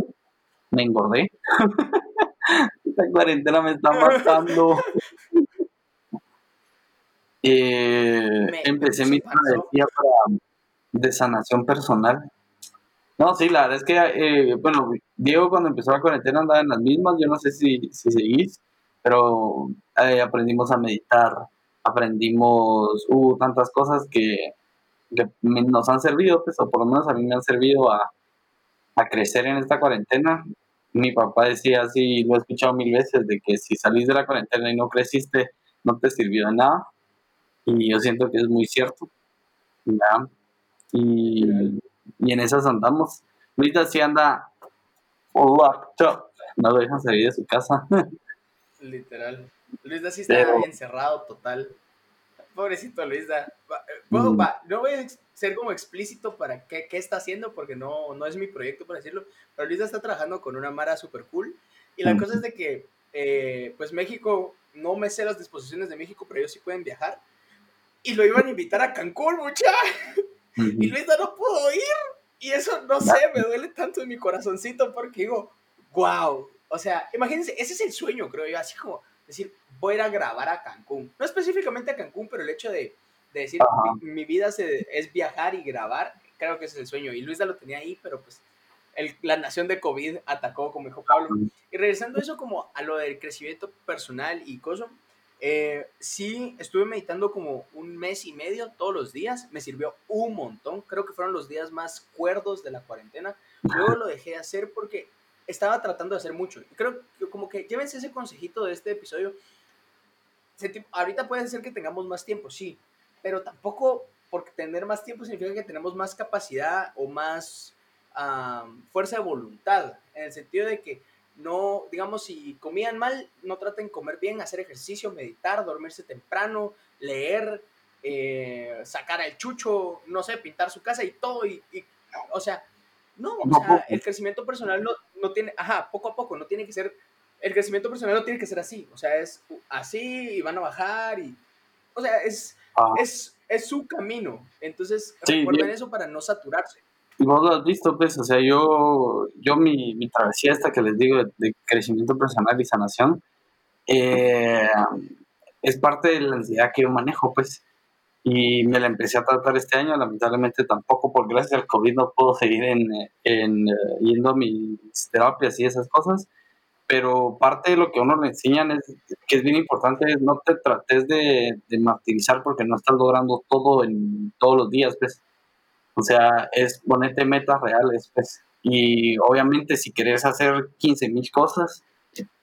Me engordé. [LAUGHS] Esta cuarentena me está matando. [LAUGHS] Eh, Me- empecé mi travesía para, de sanación personal. No, sí, la verdad es que, eh, bueno, Diego cuando empezó la cuarentena andaba en las mismas, yo no sé si, si seguís, pero eh, aprendimos a meditar, aprendimos, hubo tantas cosas que, que nos han servido, pues, o por lo menos a mí me han servido a, a crecer en esta cuarentena. Mi papá decía así, lo he escuchado mil veces, de que si salís de la cuarentena y no creciste, no te sirvió de nada. Y yo siento que es muy cierto. ¿ya? Y, y en esas andamos. Ahorita sí anda locked up. No lo dejan salir de su casa. [LAUGHS] Literal. Luisda sí está Pero- encerrado total. Pobrecito Luisda. Va, eh, Mm. va, no voy a ser como explícito para qué, qué está haciendo, porque no, no es mi proyecto, por decirlo. Pero Luisda está trabajando con una Mara super cool. Y la Mm. cosa es de que, eh, pues México, no me sé las disposiciones de México, pero ellos sí pueden viajar. Y lo iban a invitar a Cancún, mucha. Y Luisa no pudo ir. Y eso, no sé, me duele tanto en mi corazoncito porque digo, wow. O sea, imagínense, ese es el sueño, creo yo. Así como decir, voy a ir a grabar a Cancún. No específicamente a Cancún, pero el hecho de, decir, mi, vida se, es viajar y grabar, creo que es el sueño. Y Luisa lo tenía ahí, pero pues el, la nación de COVID atacó, como dijo Pablo. Y regresando eso como a lo del crecimiento personal y cosas, eh, sí estuve meditando como un mes y medio todos los días, me sirvió un montón, creo que fueron los días más cuerdos de la cuarentena. Luego lo dejé de hacer porque estaba tratando de hacer mucho. Creo que como que llévense ese consejito de este episodio. ahorita puede ser que tengamos más tiempo, sí, pero tampoco porque tener más tiempo significa que tenemos más capacidad o más fuerza de voluntad, en el sentido de que no, digamos, si comían mal, no traten de comer bien, hacer ejercicio, meditar, dormirse temprano, leer, eh, sacar al chucho, no sé, pintar su casa y todo, y, o sea, no, o sea, el crecimiento personal no, no tiene, ajá, poco a poco, no tiene que ser, el crecimiento personal no tiene que ser así, o sea, es así y van a bajar y, o sea, es, ah. es, es su camino, entonces recuerden eso para no saturarse. Y vos lo has visto, pues, o sea, yo, yo mi, mi travesía esta que les digo de, crecimiento personal y sanación, eh, es parte de la ansiedad que yo manejo, pues, y me la empecé a tratar este año, lamentablemente tampoco por gracias al COVID no puedo seguir en, en, eh, yendo a mis terapias y esas cosas, pero parte de lo que uno le enseñan es que es bien importante es no te trates de, de martirizar porque no estás logrando todo en todos los días, pues. O sea, es ponerte metas reales, pues. Y obviamente si quieres hacer 15 mil cosas,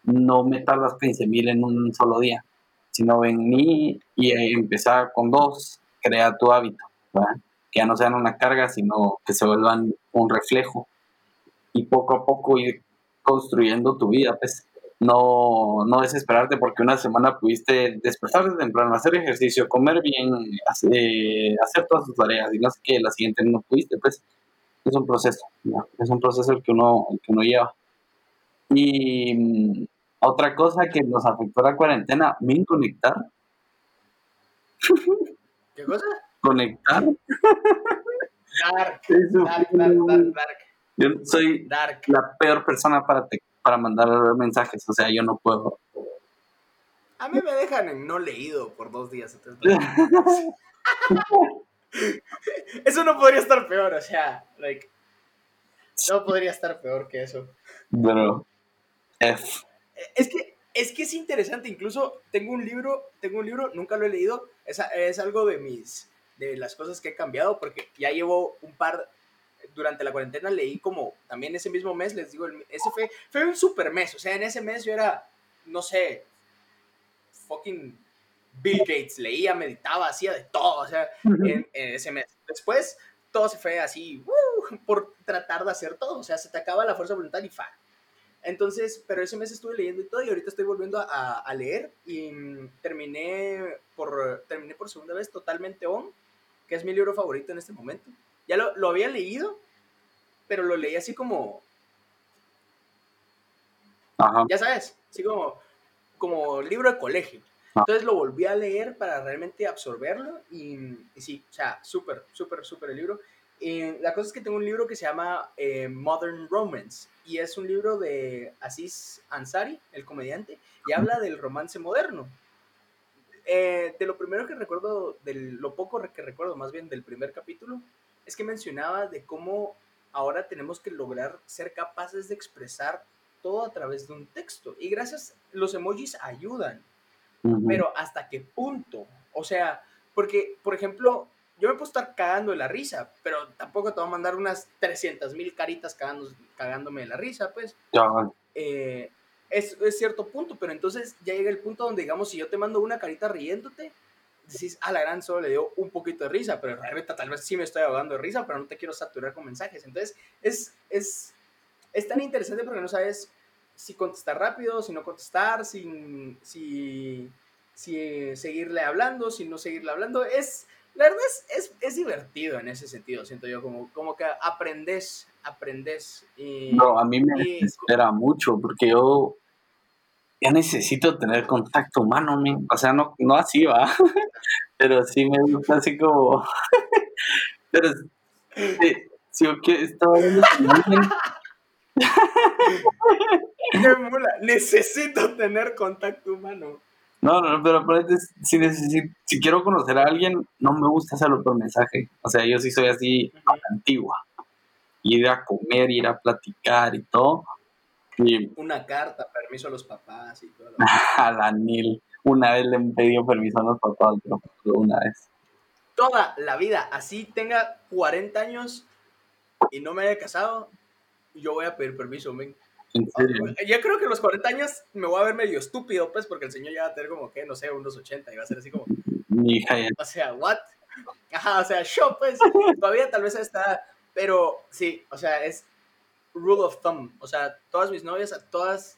no metas las 15 mil en un solo día sino venir y empezar con dos, crea tu hábito, que ya no sean una carga, sino que se vuelvan un reflejo. Y poco a poco ir construyendo tu vida, pues. No, no desesperarte porque una semana pudiste despertar temprano, hacer ejercicio, comer bien, hacer, hacer todas tus tareas y no sé qué, la siguiente no pudiste, pues. Es un proceso, es un proceso el que uno, el que uno lleva. Y otra cosa que nos afectó la cuarentena, min conectar. ¿Qué cosa? Conectar. Dark, dark, dark, dark, Yo soy la peor persona para, para mandar mensajes, o sea, yo no puedo. A mí me dejan en no leído por dos días. [LAUGHS] eso no podría estar peor, o sea, like, no podría estar peor que eso. Pero, F. Es que, es que es interesante, incluso tengo un libro, tengo un libro, nunca lo he leído, es, es algo de mis, de las cosas que he cambiado, porque ya llevo un par, durante la cuarentena leí como, también ese mismo mes, les digo, ese fue, fue un super mes, o sea, en ese mes yo era, no sé, fucking Bill Gates, leía, meditaba, hacía de todo, o sea, en, ese mes. Después, todo se fue así, uh, por tratar de hacer todo, o sea, se te acaba la fuerza voluntaria y fa, entonces, pero ese mes estuve leyendo y todo y ahorita estoy volviendo a, a leer y mm, terminé por, terminé por segunda vez totalmente On, que es mi libro favorito en este momento. Ya lo, lo había leído, pero lo leí así como... Ajá. Ya sabes, así como, como libro de colegio. Ah. Entonces lo volví a leer para realmente absorberlo y, y sí, o sea, súper, súper, súper el libro. Y la cosa es que tengo un libro que se llama eh, Modern Romance y es un libro de Aziz Ansari, el comediante, y habla del romance moderno. Eh, de lo primero que recuerdo, de lo poco que recuerdo más bien del primer capítulo, es que mencionaba de cómo ahora tenemos que lograr ser capaces de expresar todo a través de un texto. Y gracias, los emojis ayudan, pero ¿hasta qué punto? O sea, porque, por ejemplo, yo me puedo estar cagando de la risa, pero tampoco te voy a mandar unas 300 mil caritas cagándome de la risa, pues. Eh, es, es, cierto punto, pero entonces ya llega el punto donde, digamos, si yo te mando una carita riéndote, decís, a la gran solo le dio un poquito de risa, pero realmente tal vez sí me estoy ahogando de risa, pero no te quiero saturar con mensajes. Entonces, es, es, es tan interesante porque no sabes si contestar rápido, si no contestar, si, si, si seguirle hablando, si no seguirle hablando. Es, la verdad es, es, divertido en ese sentido, siento yo, como, como que aprendes, aprendes. Y, no, a mí me espera mucho porque yo ya necesito tener contacto humano, o sea, no, no así va, [LAUGHS] pero sí me gusta así como... [LAUGHS] pero si yo que estaba [LAUGHS] Necesito tener contacto humano. No, no, pero si, si, si, quiero conocer a alguien, no me gusta hacerlo por mensaje. O sea, yo sí soy así antigua. Ir a comer, ir a platicar y todo. Y... Una carta, permiso a los papás y todo. [LAUGHS] a Daniel. Una vez le pedido permiso a los papás, pero una vez. Toda la vida, así tenga 40 años y no me haya casado, yo voy a pedir permiso, ven. Ya creo que a los 40 años me voy a ver medio estúpido, pues, porque el señor ya va a tener como que, no sé, unos 80 y va a ser así como. O sea, ¿what? Ajá, o sea, yo, pues, [LAUGHS] todavía tal vez está. Pero sí, o sea, es rule of thumb. O sea, todas mis novias, a todas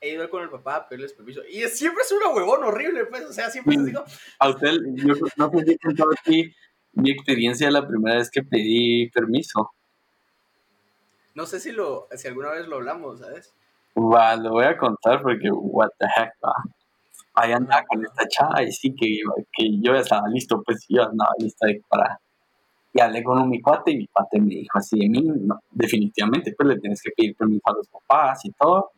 he ido con el papá a pedirles permiso. Y siempre es una huevón horrible, pues, o sea, siempre les digo. A usted, yo no sé si he contado aquí mi experiencia la primera vez que pedí permiso. No sé si lo, si alguna vez lo hablamos, ¿sabes? Va, lo voy a contar porque, what the heck, va. Ahí andaba con esta chava y sí que, que yo ya estaba listo, pues yo andaba listo para... Y hablé con mi cuate y mi cuate me dijo así de mí, no, definitivamente, pues le tienes que pedir permiso a los papás y todo.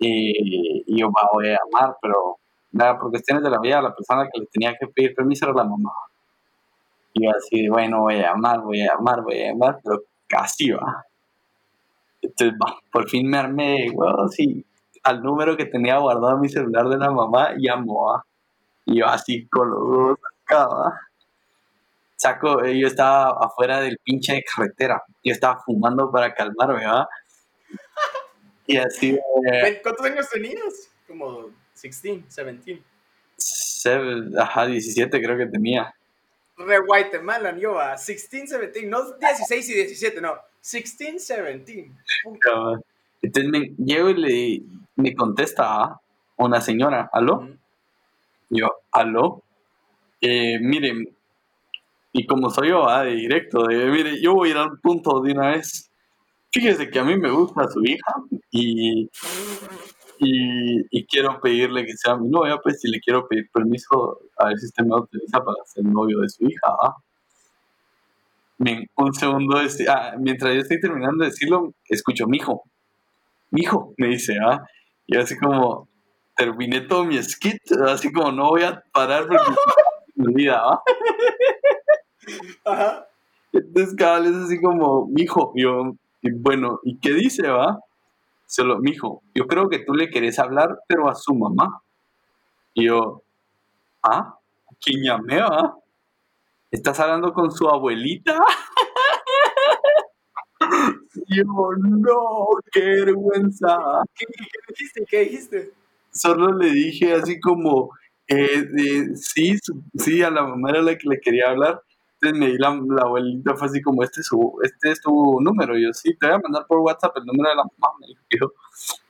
Y, y yo va, voy a llamar, pero nada, por cuestiones de la vida, la persona que le tenía que pedir permiso era la mamá. Y yo así, bueno, voy a llamar, voy a llamar, voy a llamar, pero casi va. Entonces, por fin me armé, sí, al número que tenía guardado en mi celular de la mamá, llamó, y yo así con los dos acá, Saco, eh, yo estaba afuera del pinche de carretera, yo estaba fumando para calmarme, ¿va? Y así. Eh, ¿Cuántos años tenías? Como 16, 17. ajá, 17 creo que tenía. Re Guatemala, yo a 16, 17, no 16 y 17, no, 16, 17. Entonces me, llego y le, me contesta una señora, ¿aló? Yo, ¿aló? Eh, miren, y como soy yo, ah, de directo, de, mire, yo voy a ir al punto de una vez. Fíjese que a mí me gusta su hija y, y, quiero pedirle que sea mi novia, pues si le quiero pedir permiso, a ver si usted me autoriza para ser novio de su hija. ¿ah? Un segundo, ah, mientras yo estoy terminando de decirlo, escucho, mi hijo, mi hijo, me dice, ¿ah? Y así como, terminé todo mi skit, así como no voy a parar porque [LAUGHS] me olvida, ¿ah? [LAUGHS] Ajá. Entonces cada vez es así como, mi hijo, yo, y bueno, ¿y qué dice, va? Solo, mi hijo, yo creo que tú le querés hablar, pero a su mamá. Y yo, ¿ah? ¿Quién llamé, va? ¿Estás hablando con su abuelita? [LAUGHS] yo, no, qué vergüenza. ¿Qué, dijiste? ¿Qué dijiste? Solo le dije así como, eh, sí, sí, a la mamá era la que le quería hablar. Entonces me di la, abuelita, fue así como, este es, su, este es tu número. Y yo, sí, te voy a mandar por WhatsApp el número de la mamá. Me dijo,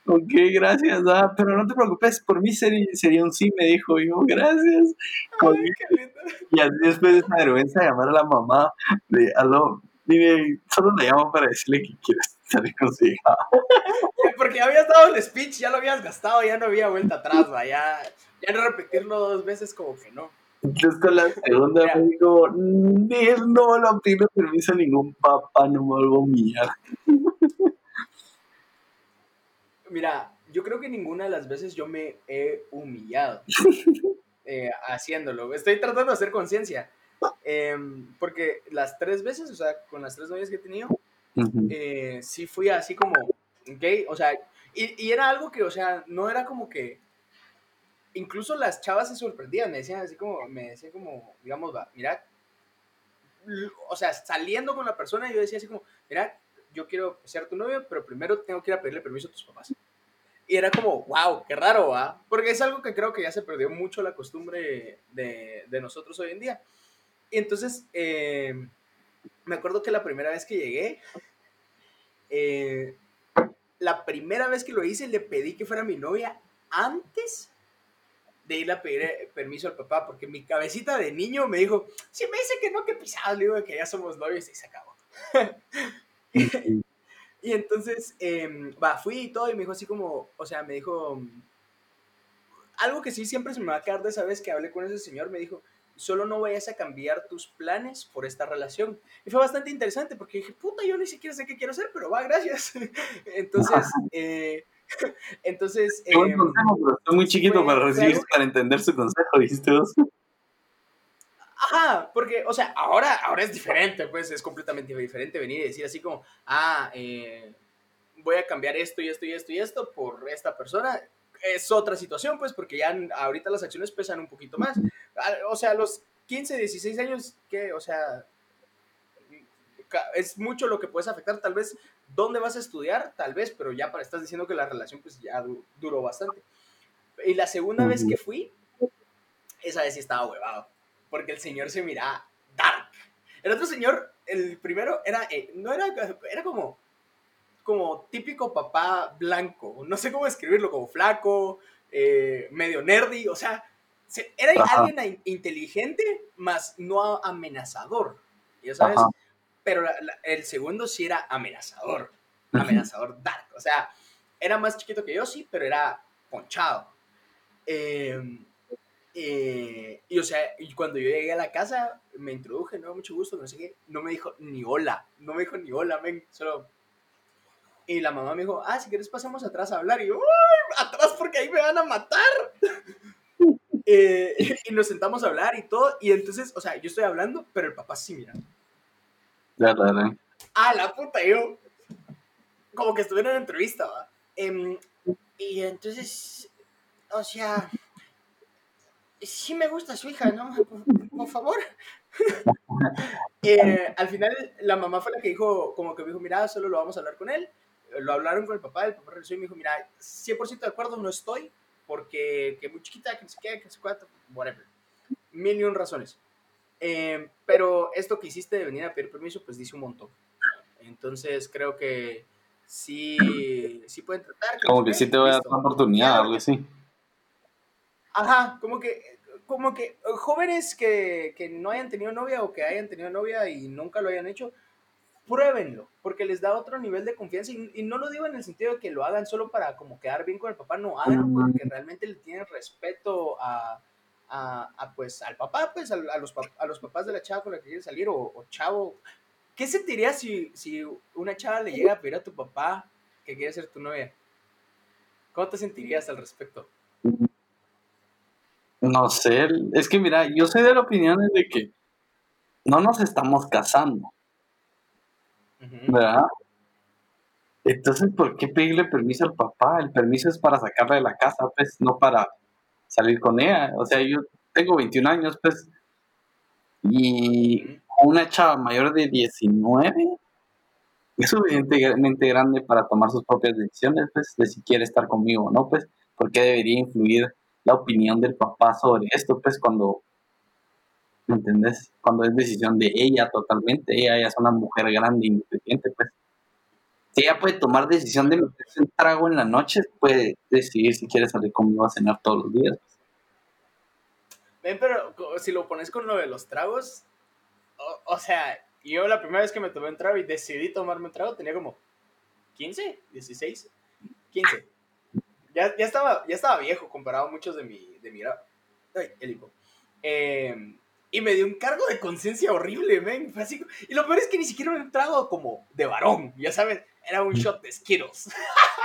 ok, gracias, ah, pero no te preocupes, por mí sería, sería un sí, me dijo. yo, gracias. y así después de esa vergüenza llamar a la mamá, de, aló, mire, solo le llamo para decirle que quieres salir con su hija. [LAUGHS] Porque habías dado el speech, ya lo habías gastado, ya no había vuelta atrás, va, ya, ya no repetirlo dos veces como que no. Entonces con la segunda me digo, no no pido permiso a ningún papá, no me vuelvo mía. Mira, yo creo que ninguna de las veces yo me he humillado [LAUGHS] eh, haciéndolo. Estoy tratando de hacer conciencia. Em, porque las tres veces, o sea, con las tres novias que he tenido, eh, sí fui así como gay, o sea, y, y, era algo que, o sea, no era como que, incluso las chavas se sorprendían, me decían así como, me decían como, digamos, va, mira, o sea, saliendo con la persona, yo decía así como, mira, yo quiero ser tu novio, pero primero tengo que ir a pedirle permiso a tus papás. Y era como, wow, qué raro, ¿va? Porque es algo que creo que ya se perdió mucho la costumbre de, nosotros hoy en día. Y entonces, eh, me acuerdo que la primera vez que llegué, eh, la primera vez que lo hice, le pedí que fuera mi novia antes de ir a pedir eh, permiso al papá, porque mi cabecita de niño me dijo, si me dice que no, que pisado, le digo que ya somos novios y se acabó. [LAUGHS] y entonces, eh, va, fui y todo, y me dijo así como, o sea, me dijo, algo que sí siempre se me va a quedar de esa vez que hablé con ese señor, me dijo, solo no vayas a cambiar tus planes por esta relación. Y fue bastante interesante porque dije, puta, yo ni siquiera sé qué quiero hacer, pero va, gracias. [LAUGHS] Entonces, eh, [LAUGHS] Entonces. Buen consejo, pero estoy muy chiquito para recibir, para entender su consejo, dijiste vos. Ajá, porque, o sea, ahora, ahora es diferente, pues es completamente diferente venir y decir así como, ah, eh, voy a cambiar esto y esto y esto y esto por esta persona. Es otra situación, pues, porque ya ahorita las acciones pesan un poquito más. O sea, los 15, 16 años, que, o sea, es mucho lo que puedes afectar, tal vez, ¿dónde vas a estudiar? Tal vez, pero ya para, estás diciendo que la relación, pues, ya duró bastante. Y la segunda vez que fui, esa vez sí estaba huevado porque el señor se miraba dark. El otro señor, el primero, era, eh, no era, era como, como típico papá blanco, no sé cómo describirlo, como flaco, eh, medio nerdy, o sea, era alguien inteligente, más no amenazador, ya sabes, pero el segundo sí era amenazador, amenazador dark, o sea, era más chiquito que yo, sí, pero era ponchado. Eh, eh, y o sea, y cuando yo llegué a la casa, me introduje, no, mucho gusto, no sé qué, no me dijo ni hola, no me dijo ni hola, ven, solo... Y la mamá me dijo, ah, si quieres pasamos atrás a hablar. Y yo, atrás porque ahí me van a matar. [LAUGHS] Eh, y nos sentamos a hablar y todo. Y entonces, o sea, yo estoy hablando, pero el papá sí mira. Ya, ya, Ah, la puta, yo. Como que estuviera en entrevista, ¿va? Em, y entonces, o sea, sí me gusta su hija, ¿no? Por, favor. [LAUGHS] Eh, al final, la mamá fue la que dijo, como que me dijo, mira, solo lo vamos a hablar con él. Lo hablaron con el papá, el papá regresó y me dijo, mira, 100% de acuerdo no estoy, porque que muy chiquita, que no sé qué, que no sé cuánto, whatever. Mil y un razones. Eh, pero esto que hiciste de venir a pedir permiso, pues dice un montón. Entonces, creo que sí, sí pueden tratar. como que sí te voy a dar una oportunidad, algo así. Ajá, como que, como que eh, jóvenes que, que, no hayan tenido novia o que hayan tenido novia y nunca lo hayan hecho, pruébenlo, porque les da otro nivel de confianza y, no lo digo en el sentido de que lo hagan solo para como quedar bien con el papá, no, háganlo porque realmente le tienen respeto a, a, pues al papá, pues a, los, a los papás de la chava con la que quiere salir o, chavo. ¿Qué sentirías si, si una chava le llega a pedir a tu papá que quiere ser tu novia? ¿Cómo te sentirías al respecto? No sé, es que mira, yo soy de la opinión de que no nos estamos casando. ¿Verdad? Entonces, ¿por qué pedirle permiso al papá? El permiso es para sacarla de la casa, pues, no para salir con ella. O sea, yo tengo 21 años, pues, y una chava mayor de 19 es suficientemente grande para tomar sus propias decisiones, pues, de si quiere estar conmigo o no, pues, porque debería influir la opinión del papá sobre esto, pues cuando, ¿me entendés? Cuando es decisión de ella totalmente, ella ya es una mujer grande, independiente, pues. Ella puede tomar decisión de meterse un trago en la noche, puede decidir si quiere salir conmigo a cenar todos los días. Ven, pero si lo pones con lo de los tragos, o, o sea, yo la primera vez que me tomé un trago y decidí tomarme un trago tenía como 15, 16, 15 ya, ya, estaba, ya estaba viejo comparado a muchos de mi, de mi Ay, el. Em, y me dio un cargo de conciencia horrible, men. y lo peor es que ni siquiera me trago como de varón, ya sabes, era un shot de Skittles.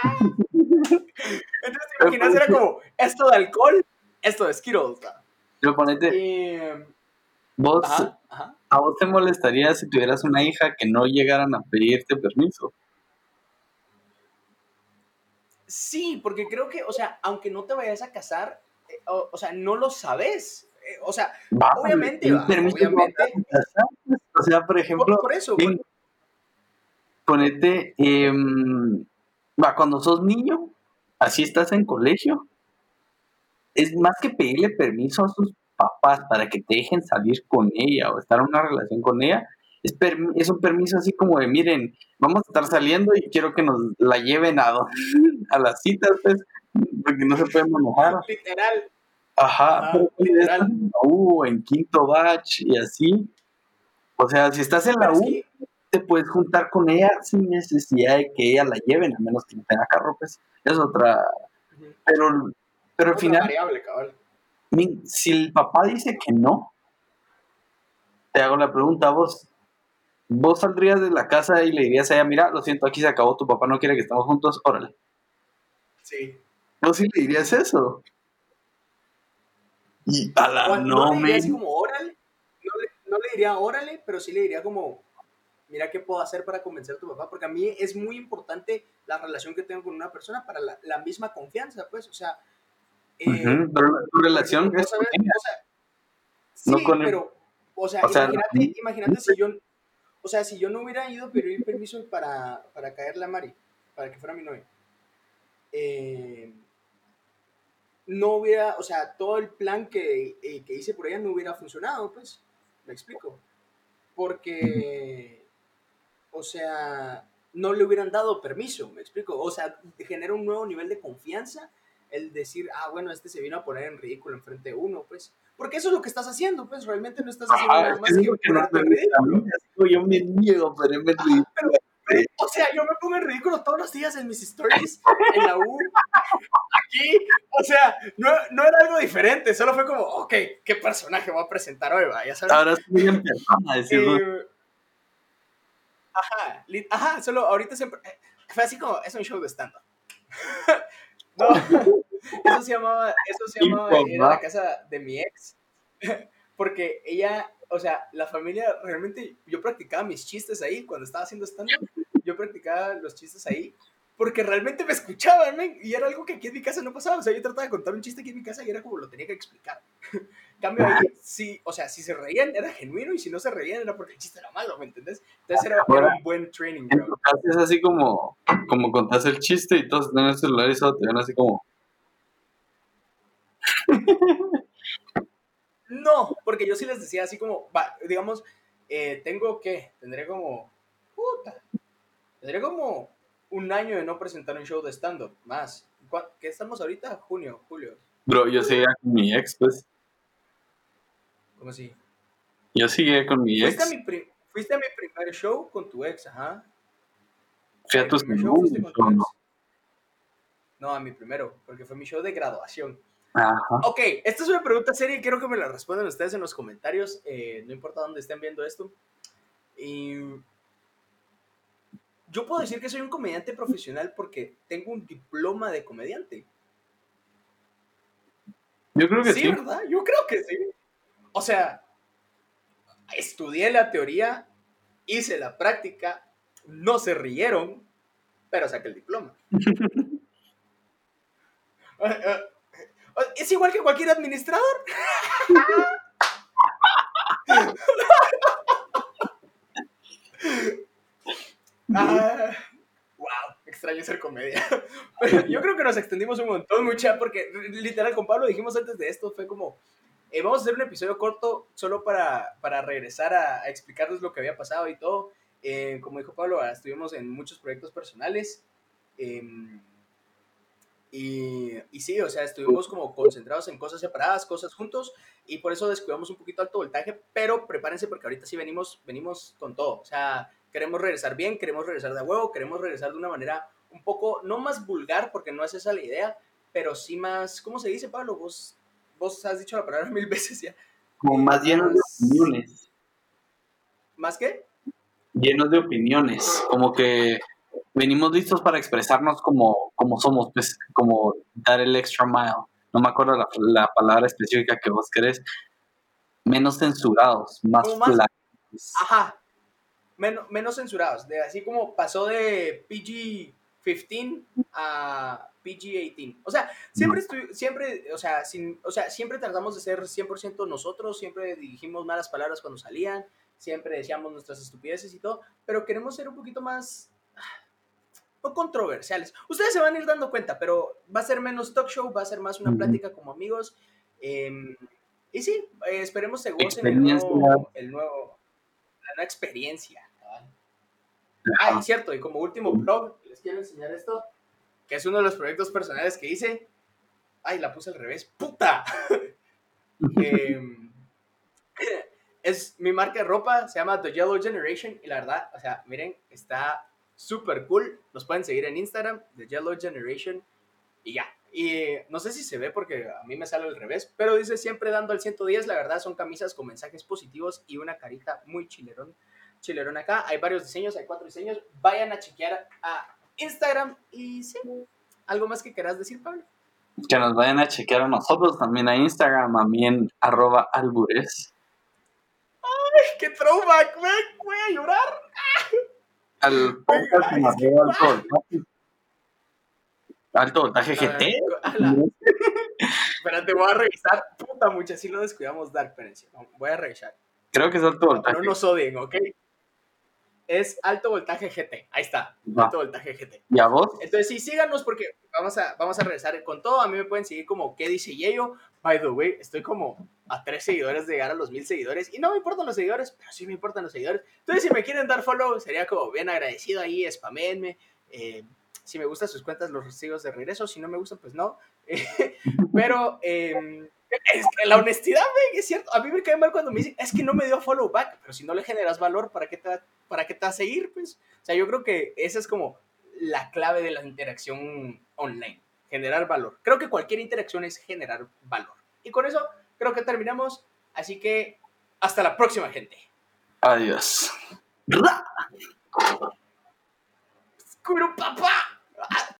[LAUGHS] Entonces, te imaginas, era como esto de alcohol, esto de Skittles. Pero ponete. Em, vos, ¿A vos te molestaría si tuvieras una hija que no llegaran a pedirte permiso? Sí, porque creo que, o sea, aunque no te vayas a casar, eh, o, sea, no lo sabes. Eh, o sea, obviamente, obviamente. O sea, por ejemplo, por, eso, ponete, em, va, cuando sos niño, así estás en colegio, es más que pedirle permiso a sus papás para que te dejen salir con ella o estar en una relación con ella, es, es, un permiso así como de, miren, vamos a estar saliendo y quiero que nos la lleven a, [LAUGHS] a las citas, pues, porque no se puede manejar. Literal. Ajá, literal. Uh, en quinto batch y así. O sea, si estás en la U, te puedes juntar con ella sin necesidad de que ella la lleven, a menos que no tenga carro, pues. Es otra. Pero, pero al final. Variable. Si el papá dice que no, te hago la pregunta a vos, vos saldrías de la casa y le dirías a ella, mira, lo siento, aquí se acabó, tu papá no quiere que estemos juntos, órale. Sí. ¿Vos sí le dirías eso? Y a la no, no le diría así como órale, no le, no le diría órale, pero sí le diría como, mira qué puedo hacer para convencer a tu papá, porque a mí es muy importante la relación que tengo con una persona para la, la misma confianza, pues, o sea... Eh, tu relación es... sí, pero, o sea, imagínate, imagínate si yo, o sea, si yo no hubiera ido a pedir permiso para, para caerle a Mari, para que fuera mi novia, eh, no hubiera, o sea, todo el plan que, eh, que, hice por ella no hubiera funcionado, pues, me explico. Porque, o sea, no le hubieran dado permiso, me explico. O sea, genera un nuevo nivel de confianza el decir, ah, bueno, este se vino a poner en ridículo enfrente de uno, pues. Porque eso es lo que estás haciendo, pues, realmente no estás haciendo nada más que, ridículo. Yo me niego a ponerme en ridículo. O sea, yo me pongo en ridículo todos los días en mis stories, en la U, aquí. O sea, no, no era algo diferente, solo fue como, ok, ¿qué personaje voy a presentar hoy? Va? Ya sabes. Ahora estoy en persona, decirlo. Eh, ajá, ajá, solo ahorita siempre. Eh, fue así como, es un show de stand-up. [LAUGHS] no, eso se llamaba, eso se llamaba, era la casa de mi ex. [LAUGHS] Porque ella o sea, la familia realmente, yo practicaba mis chistes ahí cuando estaba haciendo stand-up, yo practicaba los chistes ahí porque realmente me escuchaban, y era algo que aquí en mi casa no pasaba, o sea, yo trataba de contar un chiste aquí en mi casa y era como lo tenía que explicar. [LAUGHS] cambio ahí, sí, o sea, si se reían era genuino y si no se reían era porque el chiste era malo, ¿me entendés? Entonces era, un buen training, bro. Es así como, como contás el chiste y todos en el celular y solo te ven así como... [LAUGHS] No, porque yo sí les decía así como, va, digamos, eh, tengo que, tendré como, puta, tendré como un año de no presentar un show de stand-up, más. ¿Qué estamos ahorita? Junio, julio. Bro, yo seguía con mi ex, pues. ¿Cómo así? Yo seguía con mi ex. ¿Fuiste a mi, primer show con tu ex, ajá? ¿Fui a tu no? No, a mi primero, porque fue mi show de graduación. Ajá. Ok, esta es una pregunta seria y quiero que me la respondan ustedes en los comentarios, eh, no importa dónde estén viendo esto. Y yo puedo decir que soy un comediante profesional porque tengo un diploma de comediante. Yo creo que sí. Sí, ¿verdad? Yo creo que sí. O sea, estudié la teoría, hice la práctica, no se rieron, pero saqué el diploma. [LAUGHS] Eh, eh, es igual que cualquier administrador. [LAUGHS] ah, wow, extraño ser comedia. [LAUGHS] yo creo que nos extendimos un montón, mucha, porque literal con Pablo dijimos antes de esto, fue como, eh, vamos a hacer un episodio corto solo para, para regresar a, explicarles lo que había pasado y todo. Eh, como dijo Pablo, estuvimos en muchos proyectos personales. Eh, y, y, sí, o sea, estuvimos como concentrados en cosas separadas, cosas juntos, y por eso descuidamos un poquito alto voltaje, pero prepárense porque ahorita sí venimos, venimos con todo. O sea, queremos regresar bien, queremos regresar de huevo, queremos regresar de una manera un poco, no más vulgar, porque no es esa la idea, pero sí más, ¿cómo se dice, Pablo? Vos, vos has dicho la palabra [LAUGHS] mil veces ya. Como más llenos de opiniones. ¿Más qué? Llenos de opiniones, como que venimos listos para expresarnos como, como somos, pues como dar el extra mile. No me acuerdo la, palabra específica que vos querés. Menos censurados, más, Ajá. Menos, menos censurados. De, así como pasó de PG-15 a PG-18. O sea, siempre, estoy, siempre, o sea, sin, o sea, siempre tratamos de ser 100% nosotros, siempre dirigimos malas palabras cuando salían, siempre decíamos nuestras estupideces y todo, pero queremos ser un poquito más o controversiales. Ustedes se van a ir dando cuenta, pero va a ser menos talk show, va a ser más una plática como amigos. Em, y sí, eh, esperemos se gocen el nuevo, el nuevo, la nueva experiencia. Ah, y cierto, y como último blog, les quiero enseñar esto, que es uno de los proyectos personales que hice. Ay, la puse al revés, puta. [LAUGHS] Em, es mi marca de ropa, se llama The Yellow Generation, y la verdad, o sea, miren, está súper cool. Nos pueden seguir en Instagram, The Yellow Generation, y ya. Y no sé si se ve porque a mí me sale al revés, pero dice siempre dando al 110. La verdad son camisas con mensajes positivos y una carita muy chilerón. Chilerón acá. Hay varios diseños, hay cuatro diseños. Vayan a chequear a Instagram y sí. ¿Algo más que quieras decir, Pablo? Que nos vayan a chequear a nosotros también a Instagram, a mí en arroba albures. ¡Ay, qué throwback! Voy, voy a llorar. Al podcast arroba alto voltaje. Alto voltaje GT. [LAUGHS] Espérate, voy a revisar. Puta mucha, si lo descuidamos dar, espérense. Voy a revisar. Creo que es alto voltaje. No nos odien, ¿ok? Es alto voltaje GT. Ahí está. Va. Alto voltaje GT. ¿Y a vos? Entonces sí, síganos porque vamos a, vamos a regresar con todo. A mí me pueden seguir como ¿Qué dice Yeyo? By the way, estoy como a tres seguidores de llegar a los mil seguidores. Y no me importan los seguidores, pero sí me importan los seguidores. Entonces si me quieren dar follow, sería como bien agradecido ahí, spamenme. Eh, si me gustan sus cuentas, los sigo de regreso. Si no me gustan, pues no. [LAUGHS] pero eh, es que la honestidad, güey, es cierto. A mí me cae mal cuando me dicen, es que no me dio follow back. Pero si no le generas valor, ¿para qué te, para qué te a seguir? Pues, o sea, yo creo que esa es como la clave de la interacción online, generar valor. Creo que cualquier interacción es generar valor. Y con eso creo que terminamos. Así que hasta la próxima, gente. Adiós. ¡Curo papá!